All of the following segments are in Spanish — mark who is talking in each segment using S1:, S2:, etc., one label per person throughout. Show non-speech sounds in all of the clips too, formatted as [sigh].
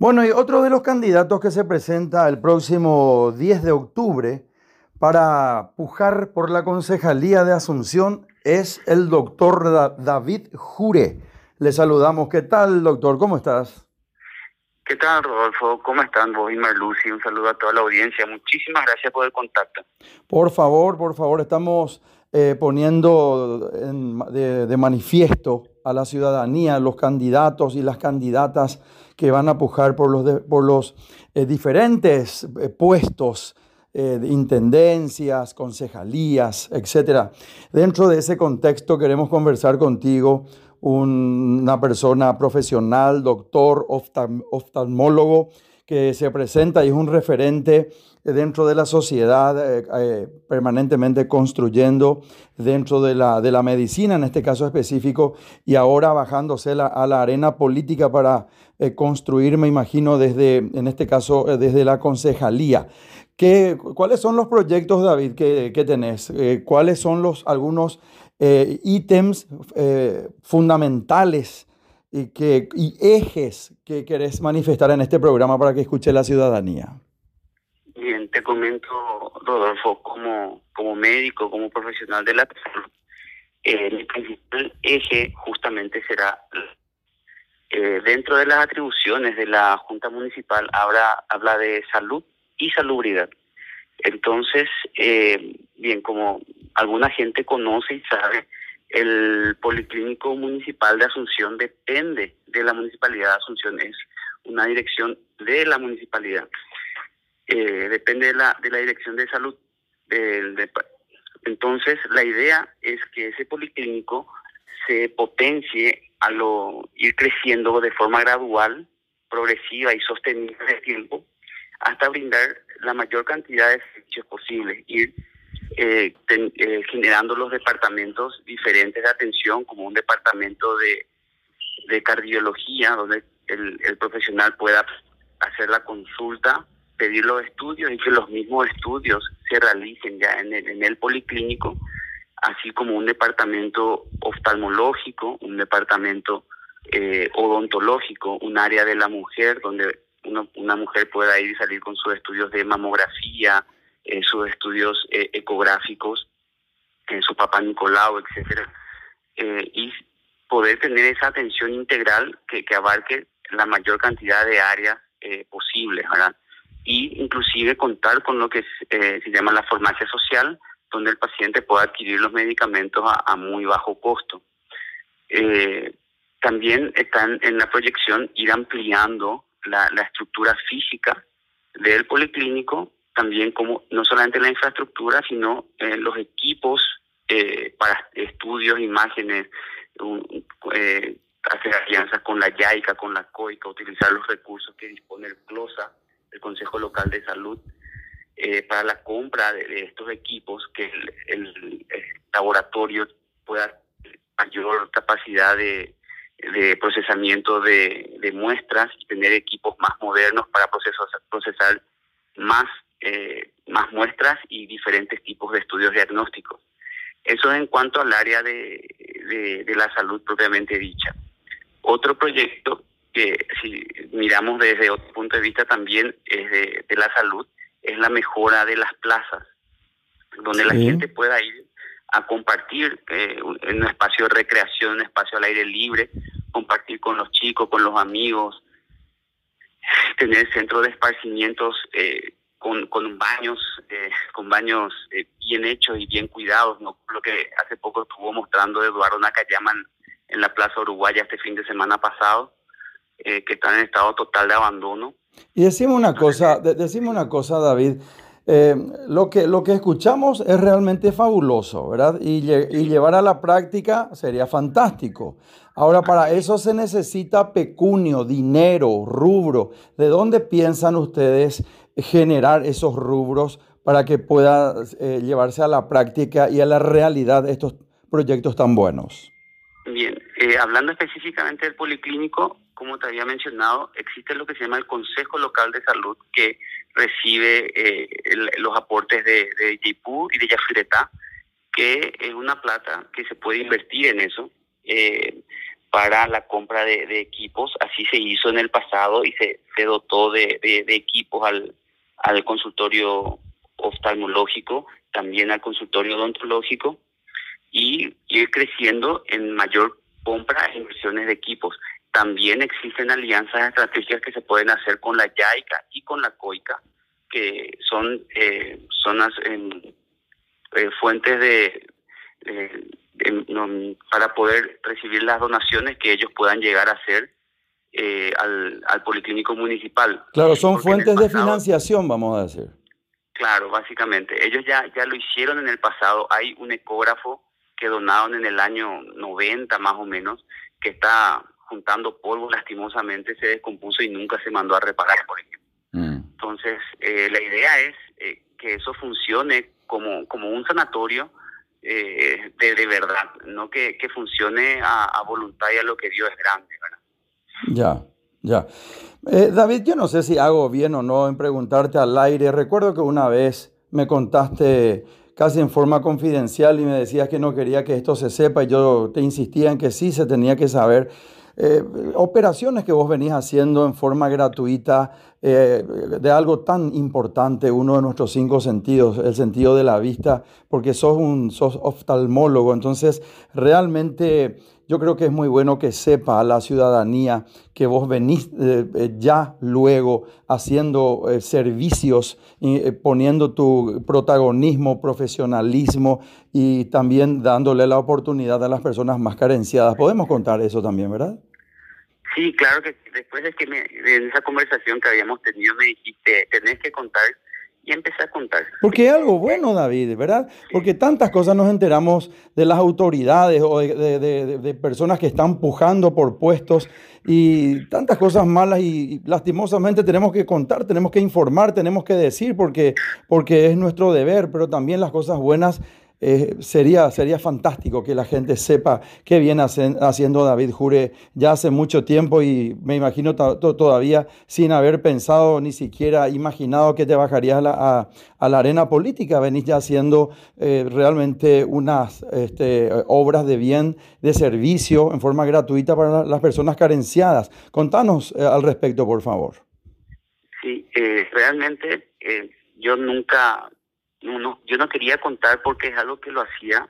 S1: Bueno, y otro de los candidatos que se presenta el próximo 10 de octubre para pujar por la Concejalía de Asunción es el doctor David Jure. Le saludamos. ¿Qué tal, doctor? ¿Cómo estás?
S2: ¿Qué tal, Rodolfo? ¿Cómo están vos y Marlucy? Un saludo a toda la audiencia. Muchísimas gracias por el contacto.
S1: Por favor, por favor, estamos eh, poniendo de, manifiesto a la ciudadanía, los candidatos y las candidatas que van a pujar por los, por los eh, diferentes eh, puestos de intendencias, concejalías, etc. Dentro de ese contexto queremos conversar contigo una persona profesional, doctor, oftalmólogo, que se presenta y es un referente dentro de la sociedad, eh, eh, permanentemente construyendo dentro de la, de la medicina, en este caso específico, y ahora bajándose a la arena política para eh, construir, me imagino, desde, en este caso, desde la concejalía. ¿Qué, ¿Cuáles son los proyectos, David, que, que tenés? ¿Cuáles son los algunos ítems fundamentales y, que, y ejes que querés manifestar en este programa para que escuche la ciudadanía?
S2: Te comento, Rodolfo, como, como médico, como profesional de la salud, eh, el principal eje justamente será dentro de las atribuciones de la Junta Municipal, ahora habla de salud y salubridad. Entonces, bien, como alguna gente conoce y sabe, el Policlínico Municipal de Asunción depende de la Municipalidad de Asunción, es una dirección de la municipalidad. Eh, depende de la, de la Dirección de Salud. entonces, la idea es que ese policlínico se potencie a lo ir creciendo de forma gradual, progresiva y sostenible en el tiempo, hasta brindar la mayor cantidad de servicios posibles, ir eh, eh, generando los departamentos diferentes de atención, como un departamento de, de cardiología, donde el, el, profesional pueda hacer la consulta, pedir los estudios y que los mismos estudios se realicen ya en el, en el policlínico, así como un departamento oftalmológico, un departamento eh, odontológico, un área de la mujer donde una mujer pueda ir y salir con sus estudios de mamografía, en sus estudios eh, ecográficos, su papá Nicolau, etcétera, eh, y poder tener esa atención integral que, que abarque la mayor cantidad de áreas eh, posibles, ¿verdad? Y inclusive contar con lo que se llama la farmacia social, donde el paciente pueda adquirir los medicamentos a, muy bajo costo. también están en la proyección ir ampliando la, la estructura física del policlínico también como no solamente la infraestructura, sino eh, los equipos eh, para estudios, imágenes, eh, hacer alianzas con la YAICA, con la COICA, utilizar los recursos que dispone el CLOSA, el Consejo Local de Salud, para la compra de, estos equipos, que el, laboratorio pueda mayor capacidad de, procesamiento de, de, muestras y tener equipos más modernos para procesar, procesar más eh, más muestras y diferentes tipos de estudios diagnósticos. Eso en cuanto al área de, de, la salud propiamente dicha. Otro proyecto que si miramos desde otro punto de vista también es de, de la salud, es la mejora de las plazas, donde la gente pueda ir a compartir eh, en un espacio de recreación, un espacio al aire libre, compartir con los chicos, con los amigos, tener centros de esparcimientos eh, con, con baños, eh, con baños eh, bien hechos y bien cuidados, ¿no? Lo que hace poco estuvo mostrando Eduardo Nakayama en, la Plaza Uruguaya este fin de semana pasado, eh, que están en estado total de abandono.
S1: Y decimos una cosa, decimos una cosa, David. lo, que, lo que escuchamos es realmente fabuloso, ¿verdad? Y, y, llevar a la práctica sería fantástico. Ahora, para eso se necesita pecunio, dinero, rubro. ¿De dónde piensan ustedes generar esos rubros para que pueda eh, llevarse a la práctica y a la realidad estos proyectos tan buenos?
S2: Bien, eh, hablando específicamente del policlínico, como te había mencionado, existe lo que se llama el Consejo Local de Salud que recibe eh, los aportes de, de y de Yafiretá, que es una plata que se puede invertir en eso. para la compra de, equipos. Así se hizo en el pasado y se, dotó de, equipos al, al consultorio oftalmológico, también al consultorio odontológico y ir creciendo en mayor compra e inversiones de equipos. También existen alianzas estratégicas que se pueden hacer con la YAICA y con la COICA, que son eh, zonas en, eh, fuentes de, para poder recibir las donaciones que ellos puedan llegar a hacer eh, al, al policlínico municipal.
S1: Claro, son fuentes de financiación, vamos a decir.
S2: Claro, básicamente. Ellos ya, ya lo hicieron en el pasado. Hay un ecógrafo que donaron en el año 90 más o menos, que está juntando polvo lastimosamente, se descompuso y nunca se mandó a reparar, por ejemplo. Mm. Entonces, eh, la idea es eh, que eso funcione como, como un sanatorio eh, de, de verdad, no que, que funcione a, a, voluntad y a lo que Dios es grande, ¿verdad?
S1: Ya, ya. David, yo no sé si hago bien o no en preguntarte al aire. Recuerdo que una vez me contaste casi en forma confidencial y me decías que no quería que esto se sepa y yo te insistía en que sí se tenía que saber. Eh, operaciones que vos venís haciendo en forma gratuita eh, de algo tan importante, uno de nuestros cinco sentidos, el sentido de la vista, porque sos un sos oftalmólogo, entonces realmente yo creo que es muy bueno que sepa la ciudadanía que vos venís eh, ya luego haciendo servicios, poniendo tu protagonismo, profesionalismo y también dándole la oportunidad a las personas más carenciadas. Podemos contar eso también, ¿verdad?
S2: Sí, claro que después de que me, en esa conversación que habíamos tenido me dijiste, tenés que contar y empecé a contar.
S1: Porque es algo bueno, David, ¿verdad? Porque tantas cosas nos enteramos de las autoridades o de, de, de, personas que están pujando por puestos y tantas cosas malas y, lastimosamente tenemos que contar, tenemos que informar, tenemos que decir porque, porque es nuestro deber, pero también las cosas buenas eh, sería, sería fantástico que la gente sepa qué viene haciendo David Jure ya hace mucho tiempo y me imagino todavía sin haber pensado ni siquiera imaginado que te bajarías a la, arena política. Venís ya haciendo eh, realmente unas este, obras de bien, de servicio en forma gratuita para las personas carenciadas. Contanos eh, al respecto, por favor.
S2: Sí, realmente yo nunca no, yo no quería contar porque es algo que lo hacía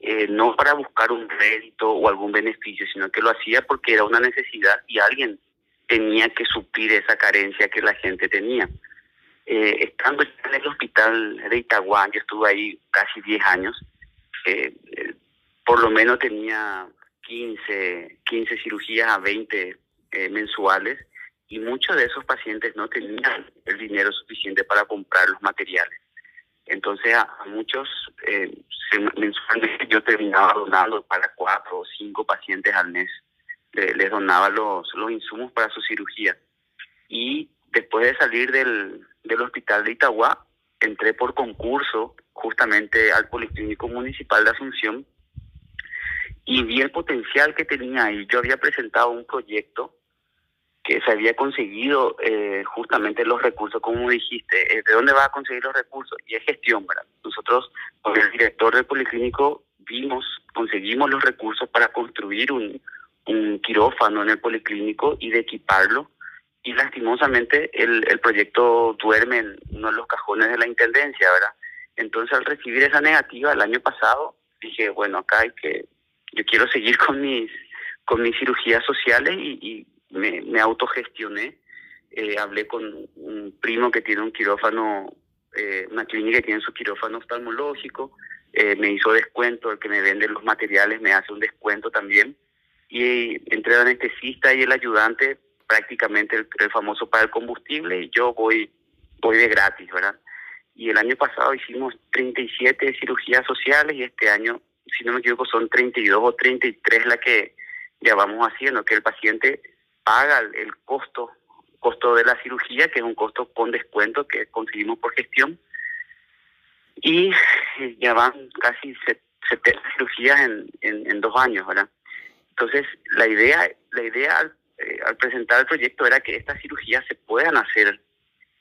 S2: eh, no para buscar un rédito o algún beneficio, sino que lo hacía porque era una necesidad y alguien tenía que suplir esa carencia que la gente tenía. Eh, estando en el hospital de Itagua, yo estuve ahí casi 10 años, eh, por lo menos tenía 15, 15 cirugías a 20 mensuales y muchos de esos pacientes no tenían el dinero suficiente para comprar los materiales. Entonces a, muchos eh, mensualmente yo terminaba donando para cuatro o cinco pacientes al mes. les donaba los, los insumos para su cirugía. Y después de salir del, del hospital de Itagua, entré por concurso justamente al Policlínico Municipal de Asunción y vi el potencial que tenía y yo había presentado un proyecto que se había conseguido eh, justamente los recursos, como dijiste, eh, ¿de dónde va a conseguir los recursos? Y es gestión, ¿verdad? Nosotros, con el director del Policlínico, vimos, conseguimos los recursos para construir un, un quirófano en el Policlínico y de equiparlo. Y lastimosamente el, el proyecto duerme en uno de los cajones de la Intendencia, ¿verdad? Entonces al recibir esa negativa el año pasado, dije, bueno, acá hay que, yo quiero seguir con mis, con mis cirugías sociales y, y me, me autogestioné. Eh, hablé con un primo que tiene un quirófano, eh, una clínica que tiene su quirófano oftalmológico, eh, me hizo descuento, el que me vende los materiales me hace un descuento también. Y entre el anestesista y el ayudante, prácticamente el, famoso para el combustible, y yo voy, voy de gratis, ¿verdad? Y el año pasado hicimos 37 cirugías sociales y este año, si no me equivoco, son 32 o 33 la que ya vamos haciendo, que el paciente paga el costo costo de la cirugía, que es un costo con descuento que conseguimos por gestión. Y ya van casi 70 cirugías en, en, dos años, ¿verdad? Entonces, la idea, la idea al, eh, al, presentar el proyecto era que estas cirugías se puedan hacer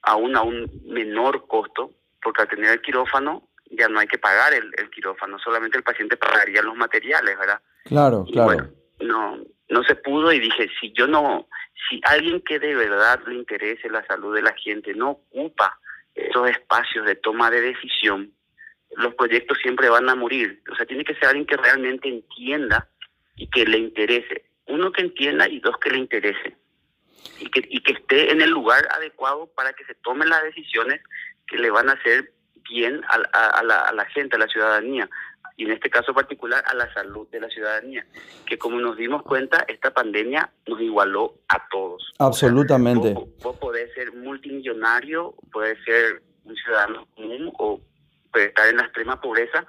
S2: aún a un menor costo, porque al tener el quirófano ya no hay que pagar el, el quirófano, solamente el paciente pagaría los materiales, ¿verdad?
S1: Claro, claro.
S2: no, no se pudo y dije, si yo no, si alguien que de verdad le interese la salud de la gente no ocupa esos espacios de toma de decisión, los proyectos siempre van a morir. O sea, tiene que ser alguien que realmente entienda y que le interese. Uno que entienda y dos que le interese. Y que, y que esté en el lugar adecuado para que se tomen las decisiones que le van a hacer bien a, la, a la gente, a la ciudadanía y en este caso particular a la salud de la ciudadanía, que como nos dimos cuenta, esta pandemia nos igualó a todos.
S1: Absolutamente.
S2: vos, podés ser multimillonario, puedes ser un ciudadano común o puedes estar en la extrema pobreza.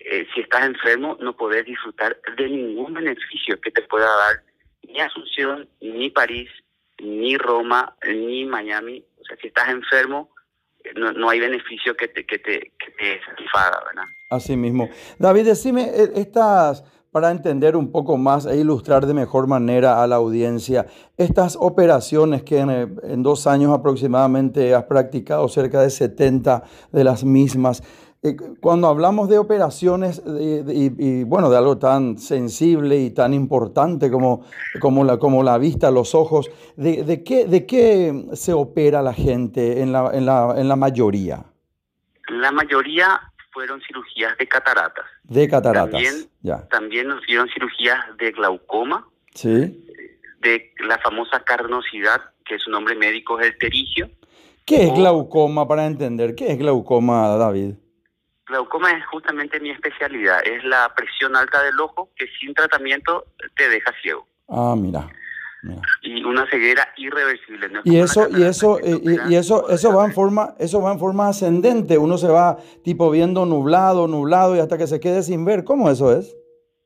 S2: Eh, si estás enfermo, no podés disfrutar de ningún beneficio que te pueda dar ni Asunción, ni París, ni Roma, ni Miami. O sea, si estás enfermo, no, no hay beneficio que te, que te, que te ¿verdad?
S1: Así mismo. David, decime, e, estas, para entender un poco más e ilustrar de mejor manera a la audiencia, estas operaciones que en, en dos años aproximadamente has practicado, cerca de 70 de las mismas, eh, cuando hablamos de operaciones y, bueno, de algo tan sensible y tan importante como, como, la, como la vista, los ojos, ¿de, de, qué, ¿de qué se opera la gente en la, en, la, en la mayoría?
S2: La mayoría fueron cirugías de cataratas.
S1: De cataratas.
S2: También,
S1: ya.
S2: también nos dieron cirugías de glaucoma.
S1: Sí.
S2: De la famosa carnosidad, que su nombre médico es el terigio.
S1: ¿Qué es glaucoma para entender? ¿Qué es glaucoma, David?
S2: Glaucoma es justamente mi especialidad, es la presión alta del ojo que sin tratamiento te deja ciego.
S1: Ah, mira.
S2: Y una ceguera irreversible.
S1: y eso, y eso, y, eso, eso va en forma, eso va en forma ascendente. Uno se va tipo viendo nublado, nublado y hasta que se quede sin ver. ¿Cómo eso es?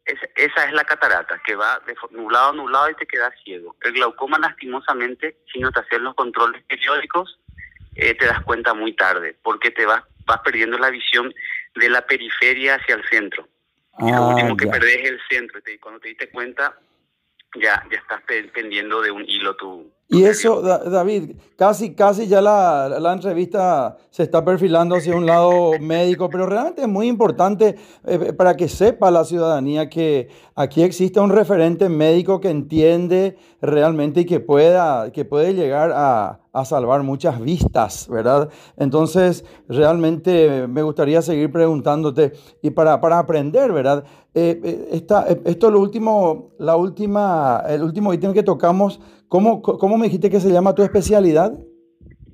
S2: esa es la catarata, que va de nublado, nublado y te queda ciego. El glaucoma, lastimosamente, si no te haces los controles periódicos, eh, te das cuenta muy tarde, porque te vas, vas perdiendo la visión de la periferia hacia el centro. y lo ah, último que perdés es el centro. Y cuando te diste cuenta, ya, ya estás pendiendo de un hilo tú.
S1: Y eso, David, casi, casi ya la, la, entrevista se está perfilando hacia un lado médico, pero realmente es muy importante eh, para que sepa la ciudadanía que aquí existe un referente médico que entiende realmente y que, pueda, que puede llegar a, a salvar muchas vistas, ¿verdad? Entonces, realmente me gustaría seguir preguntándote y para, para aprender, ¿verdad? Eh, eh, esta, eh, esto es lo último, la última, el último ítem que tocamos. ¿Cómo, ¿Cómo me dijiste que se llama tu especialidad?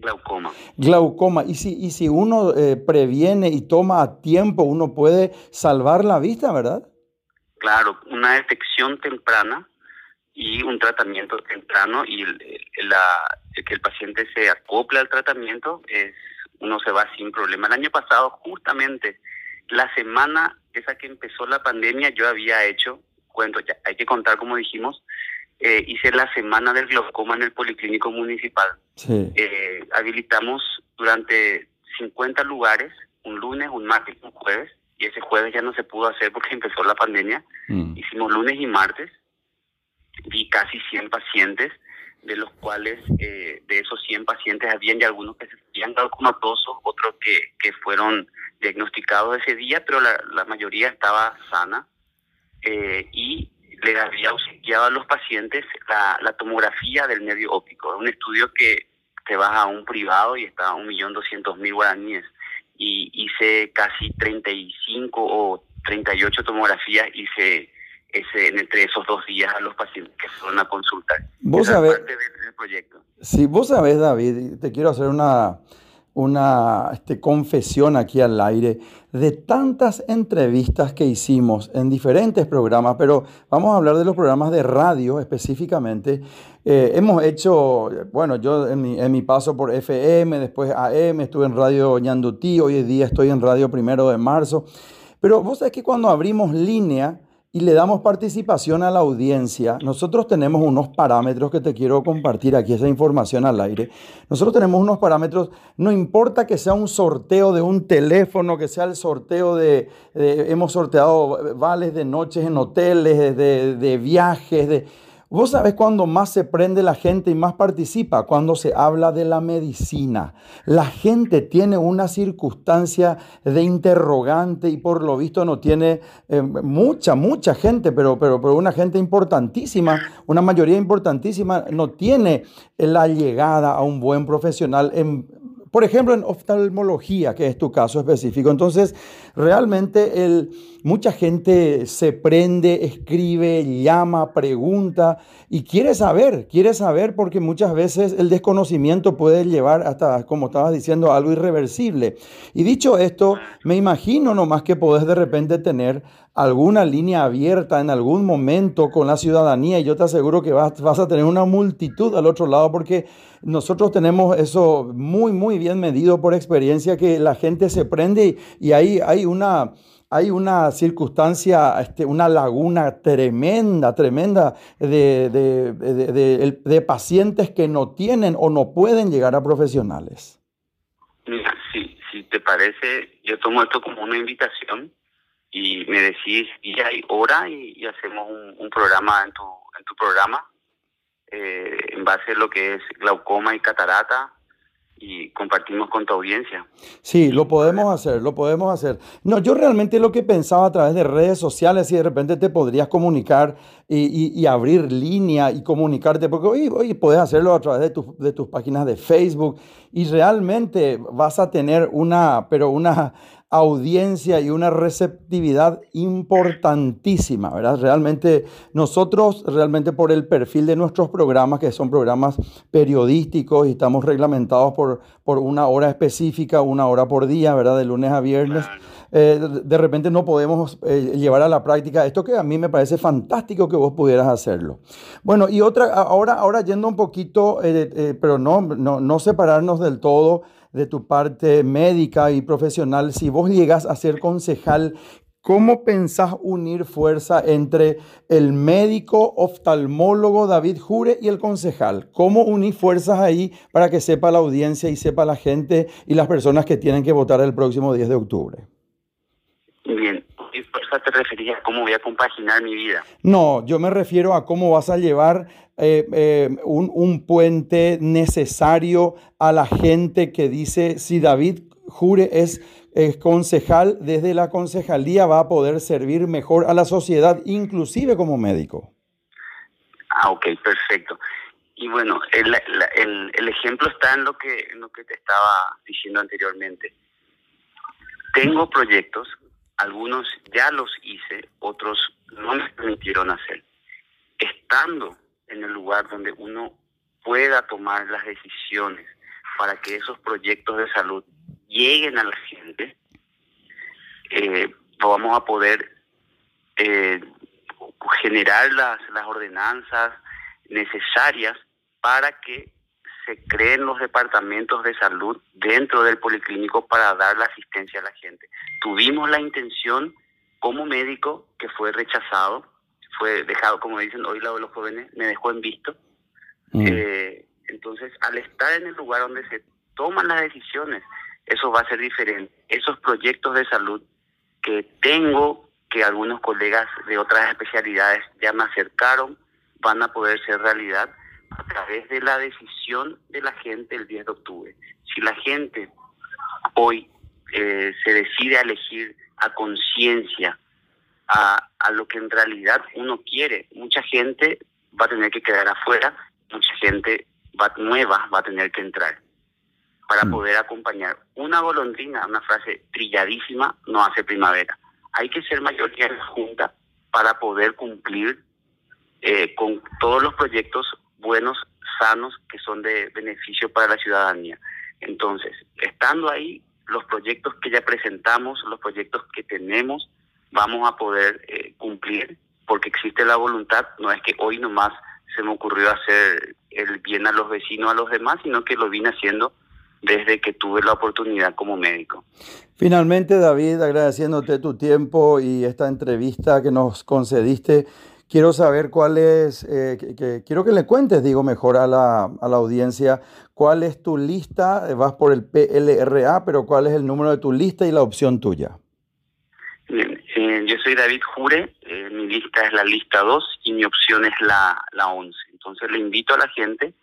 S2: Glaucoma.
S1: Glaucoma. Y si, y si uno previene y toma a tiempo, uno puede salvar la vista, ¿verdad?
S2: Claro, una detección temprana y un tratamiento temprano y la, que el paciente se acople al tratamiento, es, uno se va sin problema. El año pasado, justamente, la semana esa que empezó la pandemia, yo había hecho, cuento, ya hay que contar como dijimos, eh, hice la semana del glaucoma en el Policlínico Municipal. Eh, habilitamos durante 50 lugares, un lunes, un martes, un jueves, y ese jueves ya no se pudo hacer porque [laughs] empezó la pandemia. Mm. Hicimos lunes y martes, vi casi 100 pacientes, de los cuales eh, de esos 100 pacientes habían ya algunos que se habían dado comatosos, otros que, que fueron diagnosticados ese día, pero la, la mayoría estaba sana eh, y le había obsequiado a los pacientes la, la tomografía del nervio óptico, un estudio que te vas a un privado y está a un millón doscientos mil guaraníes y hice casi 35 o 38 tomografías hice ese, entre esos dos días a los pacientes que fueron a consultar.
S1: Vos sabés, proyecto. Sí, vos sabés, David, te quiero hacer una, una este, confesión aquí al aire de tantas entrevistas que hicimos en diferentes programas, pero vamos a hablar de los programas de radio específicamente. Eh, hemos hecho, bueno, yo en mi, paso por FM, después AM, estuve en Radio Ñandutí, hoy en día estoy en Radio Primero de Marzo, pero vos sabés que cuando abrimos línea, y le damos participación a la audiencia, nosotros tenemos unos parámetros que te quiero compartir aquí, esa información al aire. Nosotros tenemos unos parámetros, no importa que sea un sorteo de un teléfono, que sea el sorteo de, hemos sorteado vales de noches en hoteles, de, de viajes, de Vos sabés cuándo más se prende la gente y más participa, cuando se habla de la medicina. La gente tiene una circunstancia de interrogante y por lo visto no tiene eh, mucha, mucha gente, pero, pero, pero una gente importantísima, una mayoría importantísima, no tiene la llegada a un buen profesional en por ejemplo, en oftalmología, que es tu caso específico. Entonces, realmente el, mucha gente se prende, escribe, llama, pregunta y quiere saber, quiere saber porque muchas veces el desconocimiento puede llevar hasta, como estabas diciendo, algo irreversible. Y dicho esto, me imagino nomás que podés de repente tener alguna línea abierta en algún momento con la ciudadanía y yo te aseguro que vas, vas a tener una multitud al otro lado porque nosotros tenemos eso muy, muy bien medido por experiencia que la gente se prende y, ahí hay una hay una circunstancia, este, una laguna tremenda, tremenda de, de, pacientes que no tienen o no pueden llegar a profesionales.
S2: Mira, si, si te parece, yo tomo esto como una invitación y me decís día y hora y, hacemos un, programa en tu, en tu programa eh, en base a lo que es glaucoma y catarata y compartimos con tu audiencia.
S1: Sí, lo podemos hacer, lo podemos hacer. No, yo realmente lo que pensaba a través de redes sociales, y de repente te podrías comunicar y, abrir línea y comunicarte, porque hoy, hoy hacerlo a través de tus páginas de Facebook y realmente vas a tener una, pero una audiencia y una receptividad importantísima, ¿verdad? Realmente nosotros, realmente por el perfil de nuestros programas, que son programas periodísticos y estamos reglamentados por, por una hora específica, una hora por día, ¿verdad? De lunes a viernes. Eh, de repente no podemos eh, llevar a la práctica esto que a mí me parece fantástico que vos pudieras hacerlo. Bueno, y otra, ahora, ahora yendo un poquito, eh, pero no, no, no separarnos del todo, de tu parte médica y profesional, si vos llegas a ser concejal, ¿cómo pensás unir fuerza entre el médico oftalmólogo David Jure y el concejal? ¿Cómo unir fuerzas ahí para que sepa la audiencia y sepa la gente y las personas que tienen que votar el próximo 10 de octubre?
S2: Bien, ¿y fuerza te referías a cómo voy a compaginar mi vida?
S1: No, yo me refiero a cómo vas a llevar eh, eh, un, un, puente necesario a la gente que dice, si David Jure es, concejal, desde la concejalía va a poder servir mejor a la sociedad, inclusive como médico.
S2: Ah, ok, perfecto. Y bueno, el, el, el, ejemplo está en lo, que, en lo que te estaba diciendo anteriormente. Tengo proyectos, algunos ya los hice, otros no me permitieron hacer. Estando en el lugar donde uno pueda tomar las decisiones para que esos proyectos de salud lleguen a la gente, eh, vamos a poder eh, generar las, las ordenanzas necesarias para que se creen los departamentos de salud dentro del policlínico para dar la asistencia a la gente. Tuvimos la intención como médico que fue rechazado fue dejado, como dicen hoy de los jóvenes, me dejó en visto. Mm. Eh, entonces, al estar en el lugar donde se toman las decisiones, eso va a ser diferente. Esos proyectos de salud que tengo, que algunos colegas de otras especialidades ya me acercaron, van a poder ser realidad a través de la decisión de la gente el 10 de octubre. Si la gente hoy eh, se decide a elegir a conciencia a, a lo que en realidad uno quiere. Mucha gente va a tener que quedar afuera, mucha gente va, nueva va a tener que entrar para mm. poder acompañar. Una golondrina, una frase trilladísima, no hace primavera. Hay que ser mayoría en la Junta para poder cumplir eh, con todos los proyectos buenos, sanos, que son de beneficio para la ciudadanía. Entonces, estando ahí, los proyectos que ya presentamos, los proyectos que tenemos, vamos a poder eh, cumplir, porque existe la voluntad, no es que hoy nomás se me ocurrió hacer el bien a los vecinos, a los demás, sino que lo vine haciendo desde que tuve la oportunidad como médico.
S1: Finalmente, David, agradeciéndote tu tiempo y esta entrevista que nos concediste, quiero saber cuál es, eh, que, quiero que le cuentes, digo mejor a la, a la audiencia, cuál es tu lista, vas por el PLRA, pero cuál es el número de tu lista y la opción tuya.
S2: Bien, eh, yo soy David Jure, eh, mi lista es la lista 2 y mi opción es la, la 11. Entonces le invito a la gente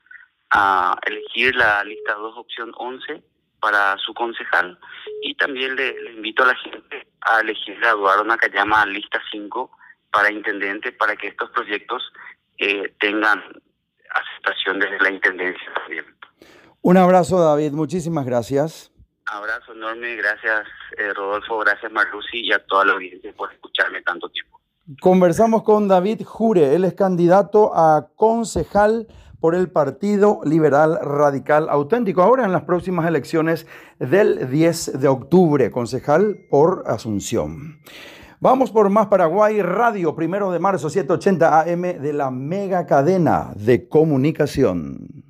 S2: a elegir la lista 2, opción 11 para su concejal y también le, invito a la gente a elegir una que llama lista 5 para intendente para que estos proyectos eh, tengan aceptación desde la intendencia también.
S1: Un abrazo David, muchísimas gracias.
S2: Abrazo enorme, gracias eh, Rodolfo, gracias Marlusi y a toda la audiencia por escucharme tanto tiempo.
S1: Conversamos con David Jure, él es candidato a concejal por el Partido Liberal Radical Auténtico, ahora en las próximas elecciones del 10 de octubre, concejal por Asunción. Vamos por Más Paraguay Radio, primero de marzo, 780 AM de la mega cadena de comunicación.